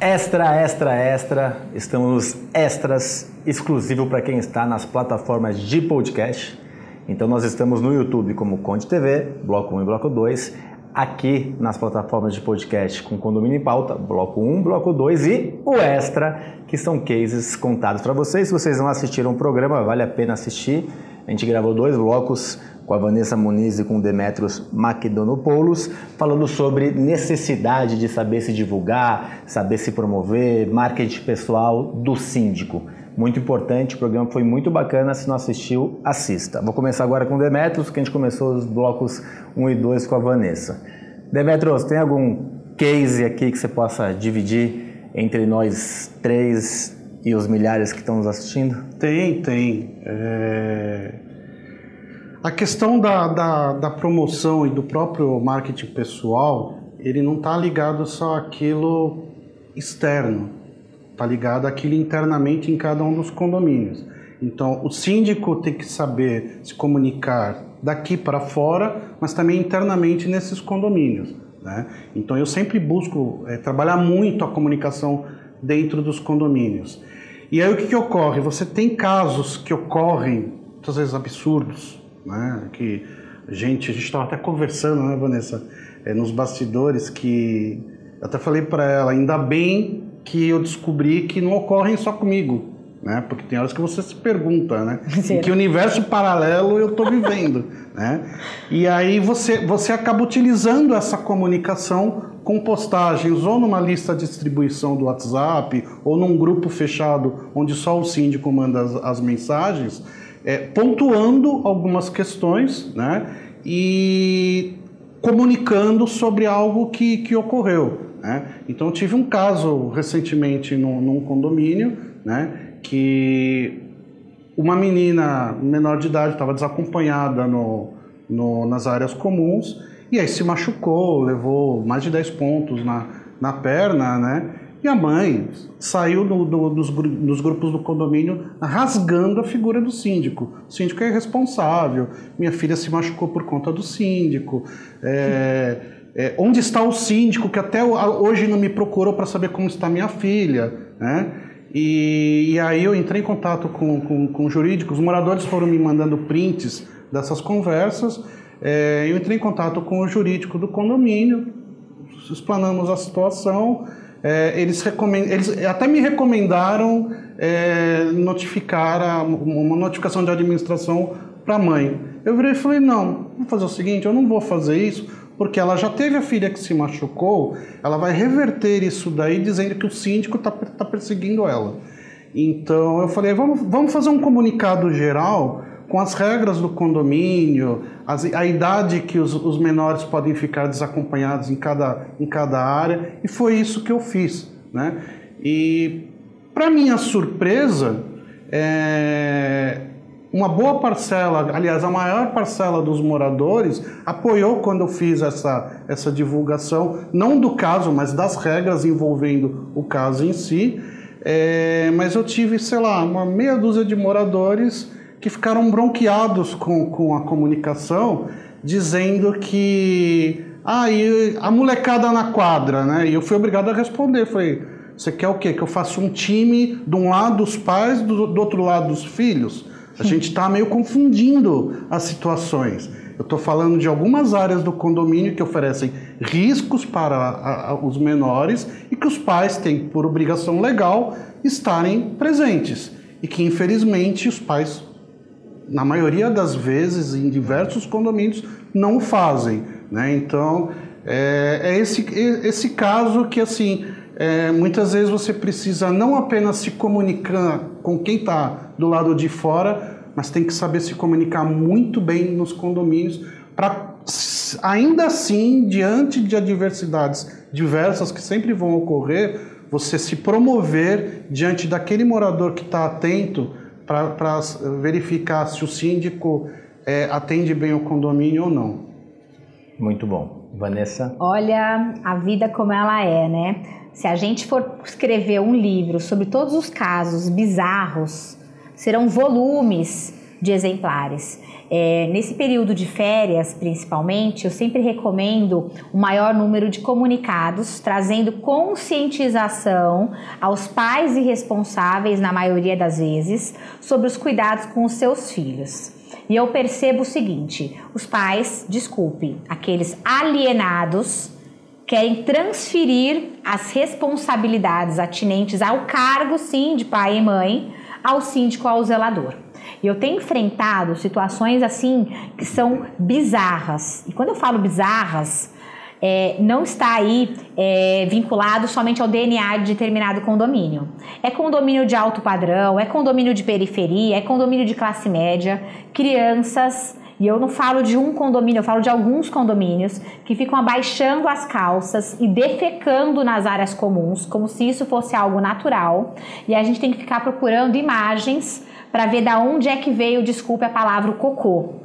Extra, extra, extra. Estamos extras exclusivo para quem está nas plataformas de podcast. Então nós estamos no YouTube como Conde TV, Bloco 1 e Bloco 2, aqui nas plataformas de podcast com Condomínio em Pauta, Bloco 1, Bloco 2 e o Extra, que são cases contados para vocês. Se vocês não assistiram o programa, vale a pena assistir. A gente gravou dois blocos com a Vanessa Muniz e com o Demetrios Makedonopoulos, falando sobre necessidade de saber se divulgar, saber se promover, marketing pessoal do síndico. Muito importante, o programa foi muito bacana. Se não assistiu, assista. Vou começar agora com o Demetrios, que a gente começou os blocos 1 e 2 com a Vanessa. Demetrios, tem algum case aqui que você possa dividir entre nós três e os milhares que estão nos assistindo? Tem, tem. É... A questão da, da, da, promoção e do próprio marketing pessoal, ele não está ligado só àquilo externo, está ligado àquilo internamente em cada um dos condomínios. Então, o síndico tem que saber se comunicar daqui para fora, mas também internamente nesses condomínios. Né? Então, eu sempre busco é, trabalhar muito a comunicação dentro dos condomínios. E aí o que, que ocorre? Você tem casos que ocorrem, muitas vezes absurdos, né? Que gente, a gente estava até conversando, né, Vanessa, é, nos bastidores que eu até falei para ela, ainda bem que eu descobri que não ocorrem só comigo, né? Porque tem horas que você se pergunta, né? Em que universo paralelo eu estou vivendo, né? E aí você você acaba utilizando essa comunicação com postagens ou numa lista de distribuição do WhatsApp ou num grupo fechado onde só o síndico manda as, as mensagens é, pontuando algumas questões né, e comunicando sobre algo que, que ocorreu. Né? Então, tive um caso recentemente num, num condomínio né, que uma menina menor de idade estava desacompanhada no, no, nas áreas comuns e aí se machucou, levou mais de 10 pontos na, na perna, né? E a mãe saiu do, do, dos, dos, grupos do condomínio rasgando a figura do síndico. O síndico é irresponsável, minha filha se machucou por conta do síndico. É, é, onde está o síndico que até hoje não me procurou para saber como está minha filha? Né? E, e, aí eu entrei em contato com, com, com jurídicos, os moradores foram me mandando prints dessas conversas. É, eu entrei em contato com o jurídico do condomínio, explanamos a situação é, eles, recomend... eles até me recomendaram é, notificar a, uma notificação de administração para a mãe. Eu virei e falei, não, vou fazer o seguinte, eu não vou fazer isso, porque ela já teve a filha que se machucou, ela vai reverter isso daí dizendo que o síndico está tá perseguindo ela. Então eu falei, vamos, vamos fazer um comunicado geral com as regras do condomínio, as, a idade que os, os, menores podem ficar desacompanhados em cada, em cada área, e foi isso que eu fiz. Né? E, para minha surpresa, é, uma boa parcela, aliás, a maior parcela dos moradores apoiou quando eu fiz essa, essa divulgação, não do caso, mas das regras envolvendo o caso em si. É, mas eu tive, sei lá, uma meia dúzia de moradores que ficaram bronqueados com, com a comunicação, dizendo que ah, e a molecada na quadra, né? E eu fui obrigado a responder, foi você quer o quê? Que eu faça um time de um lado dos pais, do, do outro lado dos filhos? A gente está meio confundindo as situações. Eu estou falando de algumas áreas do condomínio que oferecem riscos para a, a, os menores e que os pais têm, por obrigação legal, estarem presentes. E que, infelizmente, os pais na maioria das vezes, em diversos condomínios, não fazem. Né? Então, é, é esse, esse caso que, assim, é, muitas vezes você precisa não apenas se comunicar com quem está do lado de fora, mas tem que saber se comunicar muito bem nos condomínios para, ainda assim, diante de adversidades diversas que sempre vão ocorrer, você se promover diante daquele morador que está atento para verificar se o síndico é, atende bem o condomínio ou não. Muito bom. Vanessa? Olha a vida como ela é, né? Se a gente for escrever um livro sobre todos os casos bizarros, serão volumes de exemplares. É, nesse período de férias, principalmente, eu sempre recomendo o maior número de comunicados, trazendo conscientização aos pais e responsáveis, na maioria das vezes, sobre os cuidados com os seus filhos. E eu percebo o seguinte: os pais, desculpe, aqueles alienados, querem transferir as responsabilidades atinentes ao cargo, sim, de pai e mãe, ao síndico, ao zelador. Eu tenho enfrentado situações assim que são bizarras. E quando eu falo bizarras, é, não está aí é, vinculado somente ao DNA de determinado condomínio. É condomínio de alto padrão, é condomínio de periferia, é condomínio de classe média, crianças. E eu não falo de um condomínio, eu falo de alguns condomínios que ficam abaixando as calças e defecando nas áreas comuns, como se isso fosse algo natural. E a gente tem que ficar procurando imagens para ver da onde é que veio, desculpe a palavra, o cocô.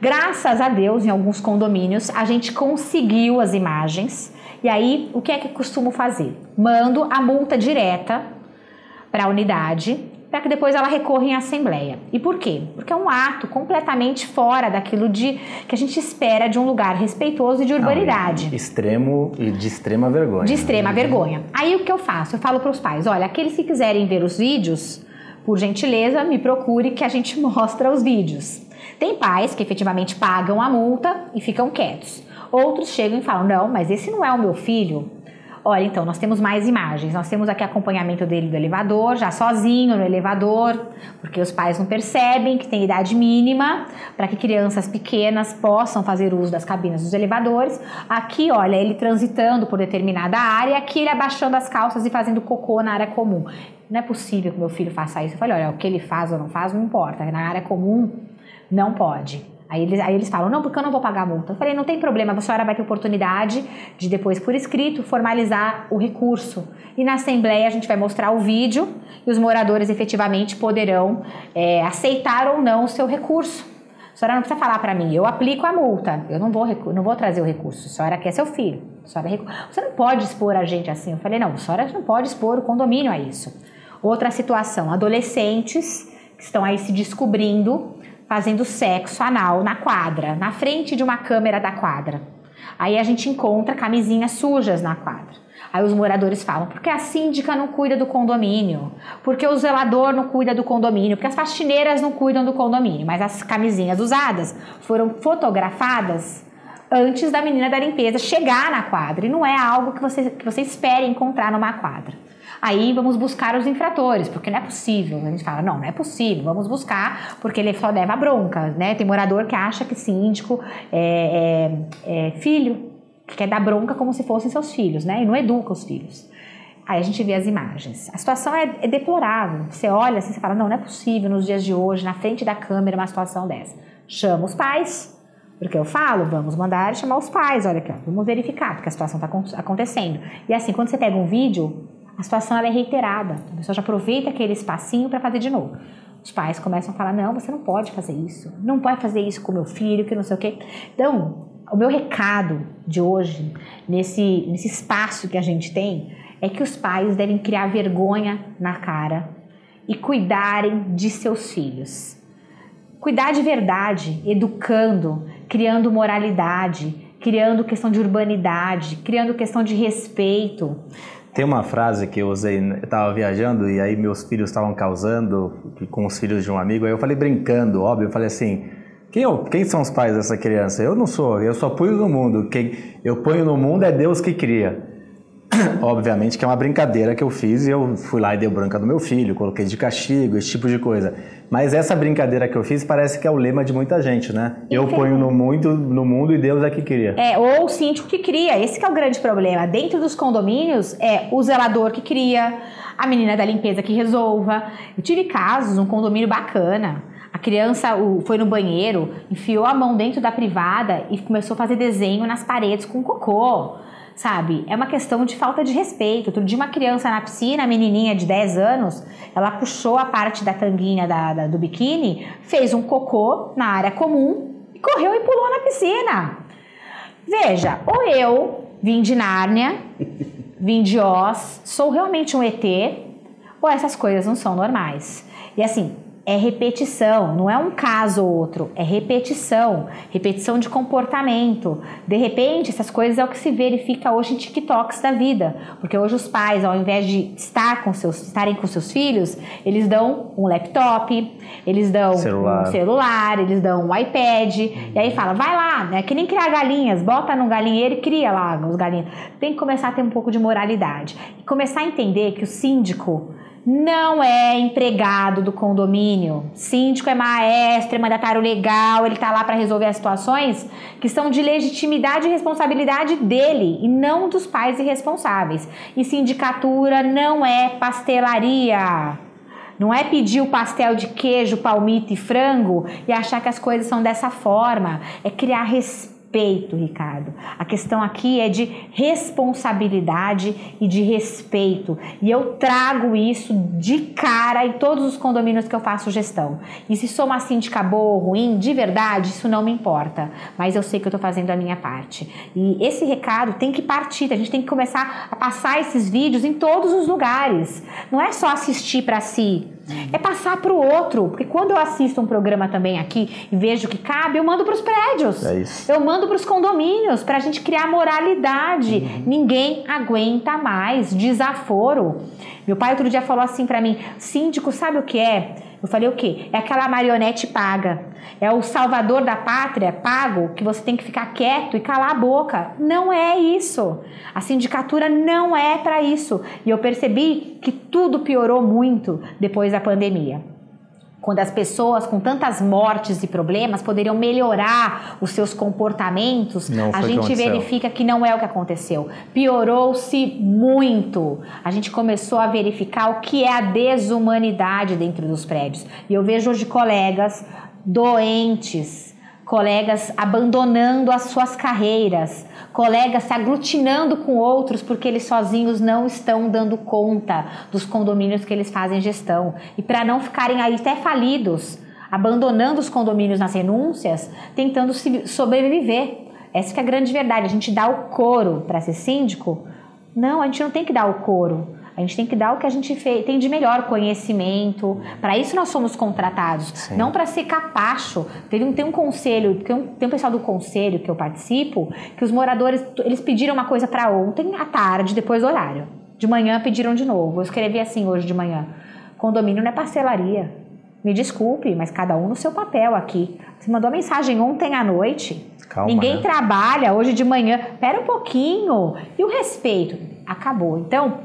Graças a Deus, em alguns condomínios, a gente conseguiu as imagens. E aí, o que é que costumo fazer? Mando a multa direta para a unidade, para que depois ela recorra em assembleia. E por quê? Porque é um ato completamente fora daquilo de que a gente espera de um lugar respeitoso e de urbanidade. Não, extremo e de extrema vergonha. De extrema vergonha. Aí o que eu faço? Eu falo para os pais: olha, aqueles que quiserem ver os vídeos, por gentileza, me procure que a gente mostra os vídeos. Tem pais que efetivamente pagam a multa e ficam quietos. Outros chegam e falam: não, mas esse não é o meu filho. Olha, então, nós temos mais imagens. Nós temos aqui acompanhamento dele do elevador, já sozinho no elevador, porque os pais não percebem que tem idade mínima para que crianças pequenas possam fazer uso das cabines dos elevadores. Aqui, olha, ele transitando por determinada área, aqui ele abaixando as calças e fazendo cocô na área comum. Não é possível que meu filho faça isso. Eu falei, olha, o que ele faz ou não faz não importa. Na área comum, não pode. Aí eles, aí eles falam, não, porque eu não vou pagar a multa. Eu falei, não tem problema, a senhora vai ter oportunidade de depois, por escrito, formalizar o recurso. E na Assembleia a gente vai mostrar o vídeo e os moradores efetivamente poderão é, aceitar ou não o seu recurso. A senhora não precisa falar para mim, eu aplico a multa, eu não vou, não vou trazer o recurso. A senhora quer seu filho. A senhora, você não pode expor a gente assim. Eu falei, não, a senhora não pode expor o condomínio a isso. Outra situação, adolescentes que estão aí se descobrindo fazendo sexo anal na quadra, na frente de uma câmera da quadra. Aí a gente encontra camisinhas sujas na quadra. Aí os moradores falam: porque a síndica não cuida do condomínio, porque o zelador não cuida do condomínio, porque as faxineiras não cuidam do condomínio. Mas as camisinhas usadas foram fotografadas antes da menina da limpeza chegar na quadra e não é algo que você, que você espere encontrar numa quadra. Aí vamos buscar os infratores, porque não é possível. A gente fala, não, não é possível, vamos buscar, porque ele só leva bronca, né? Tem morador que acha que síndico é, é, é filho, que quer dar bronca como se fossem seus filhos, né? E não educa os filhos. Aí a gente vê as imagens. A situação é, é deplorável. Você olha assim, você fala, não, não é possível nos dias de hoje, na frente da câmera, uma situação dessa. Chama os pais, porque eu falo, vamos mandar chamar os pais, olha aqui, ó, vamos verificar, porque a situação está acontecendo. E assim, quando você pega um vídeo, a situação é reiterada. A pessoa já aproveita aquele espacinho para fazer de novo. Os pais começam a falar: não, você não pode fazer isso, não pode fazer isso com meu filho, que não sei o quê. Então, o meu recado de hoje, nesse, nesse espaço que a gente tem, é que os pais devem criar vergonha na cara e cuidarem de seus filhos. Cuidar de verdade, educando, criando moralidade, criando questão de urbanidade, criando questão de respeito. Tem uma frase que eu usei, eu estava viajando e aí meus filhos estavam causando com os filhos de um amigo, aí eu falei brincando, óbvio, eu falei assim, quem, eu, quem são os pais dessa criança? Eu não sou, eu só ponho no mundo, quem eu ponho no mundo é Deus que cria. Obviamente que é uma brincadeira que eu fiz e eu fui lá e dei branca no meu filho, coloquei de castigo, esse tipo de coisa. Mas essa brincadeira que eu fiz parece que é o lema de muita gente, né? Eu ponho no mundo, no mundo e Deus é que cria. É, ou o síndico que cria. Esse que é o grande problema. Dentro dos condomínios, é o zelador que cria, a menina da limpeza que resolva. Eu tive casos, um condomínio bacana. A criança foi no banheiro, enfiou a mão dentro da privada e começou a fazer desenho nas paredes com cocô sabe? É uma questão de falta de respeito. Outro dia, uma criança na piscina, menininha de 10 anos, ela puxou a parte da tanguinha da, da, do biquíni, fez um cocô na área comum e correu e pulou na piscina. Veja, ou eu vim de Nárnia, vim de Oz, sou realmente um ET, ou essas coisas não são normais. E assim, é repetição, não é um caso ou outro, é repetição, repetição de comportamento. De repente, essas coisas é o que se verifica hoje em TikToks da vida, porque hoje os pais, ao invés de estar com seus, estarem com seus filhos, eles dão um laptop, eles dão Celular. um celular, eles dão um iPad, e aí fala, vai lá, é que nem criar galinhas, bota no galinheiro e cria lá os galinhos. Tem que começar a ter um pouco de moralidade e começar a entender que o síndico não é empregado do condomínio. Síndico é maestro, é mandatário legal, ele está lá para resolver as situações que são de legitimidade e responsabilidade dele e não dos pais irresponsáveis. E sindicatura não é pastelaria. Não é pedir o pastel de queijo, palmito e frango e achar que as coisas são dessa forma. É criar respeito respeito, Ricardo. A questão aqui é de responsabilidade e de respeito. E eu trago isso de cara em todos os condomínios que eu faço gestão. E se sou uma síndica boa ou ruim, de verdade, isso não me importa. Mas eu sei que eu estou fazendo a minha parte. E esse recado tem que partir. A gente tem que começar a passar esses vídeos em todos os lugares. Não é só assistir para si é passar para o outro. Porque quando eu assisto um programa também aqui e vejo que cabe, eu mando para os prédios. É isso. Eu mando para os condomínios para a gente criar moralidade. Uhum. Ninguém aguenta mais desaforo. Meu pai outro dia falou assim para mim: síndico, sabe o que é? Eu falei o quê? É aquela marionete paga. É o salvador da pátria pago que você tem que ficar quieto e calar a boca. Não é isso. A sindicatura não é para isso. E eu percebi que tudo piorou muito depois da pandemia quando as pessoas com tantas mortes e problemas poderiam melhorar os seus comportamentos, a gente verifica que não é o que aconteceu. Piorou-se muito. A gente começou a verificar o que é a desumanidade dentro dos prédios. E eu vejo hoje colegas doentes colegas abandonando as suas carreiras, colegas se aglutinando com outros porque eles sozinhos não estão dando conta dos condomínios que eles fazem gestão. E para não ficarem aí até falidos, abandonando os condomínios nas renúncias, tentando sobreviver. Essa é a grande verdade. A gente dá o couro para ser síndico? Não, a gente não tem que dar o couro. A gente tem que dar o que a gente tem de melhor conhecimento. Para isso nós somos contratados, Sim. não para ser capacho. Teve um, tem um conselho, tem um, tem um pessoal do conselho que eu participo, que os moradores eles pediram uma coisa para ontem à tarde, depois do horário. De manhã pediram de novo. Eu escrevi assim hoje de manhã: condomínio não é parcelaria. Me desculpe, mas cada um no seu papel aqui. Você mandou mensagem ontem à noite. Calma, Ninguém né? trabalha hoje de manhã. Pera um pouquinho. E o respeito? Acabou. Então,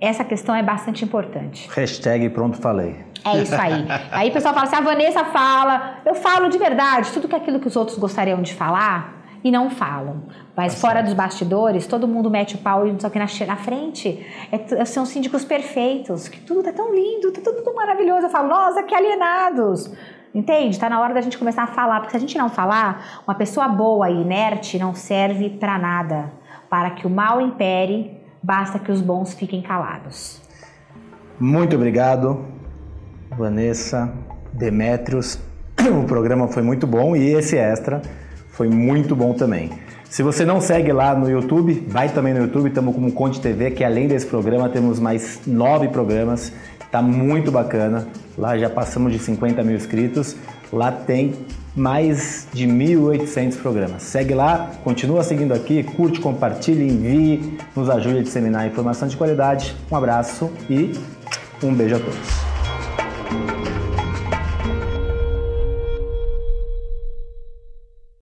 essa questão é bastante importante. Hashtag pronto falei. É isso aí. aí o pessoal fala assim, a Vanessa fala, eu falo de verdade, tudo que é aquilo que os outros gostariam de falar e não falam. Mas tá fora dos bastidores, todo mundo mete o pau e só que na, na frente é, são síndicos perfeitos, que tudo tá tão lindo, tá tudo tão maravilhoso. Eu falo, nossa, que alienados. Entende? Está na hora da gente começar a falar, porque se a gente não falar, uma pessoa boa e inerte não serve para nada. Para que o mal impere, basta que os bons fiquem calados. Muito obrigado, Vanessa, Demetrios. O programa foi muito bom e esse extra foi muito bom também. Se você não segue lá no YouTube, vai também no YouTube, estamos com o Conte TV, que além desse programa temos mais nove programas, tá muito bacana. Lá já passamos de 50 mil inscritos. Lá tem mais de 1.800 programas. Segue lá, continua seguindo aqui, curte, compartilhe, envie, nos ajude a disseminar informação de qualidade. Um abraço e um beijo a todos.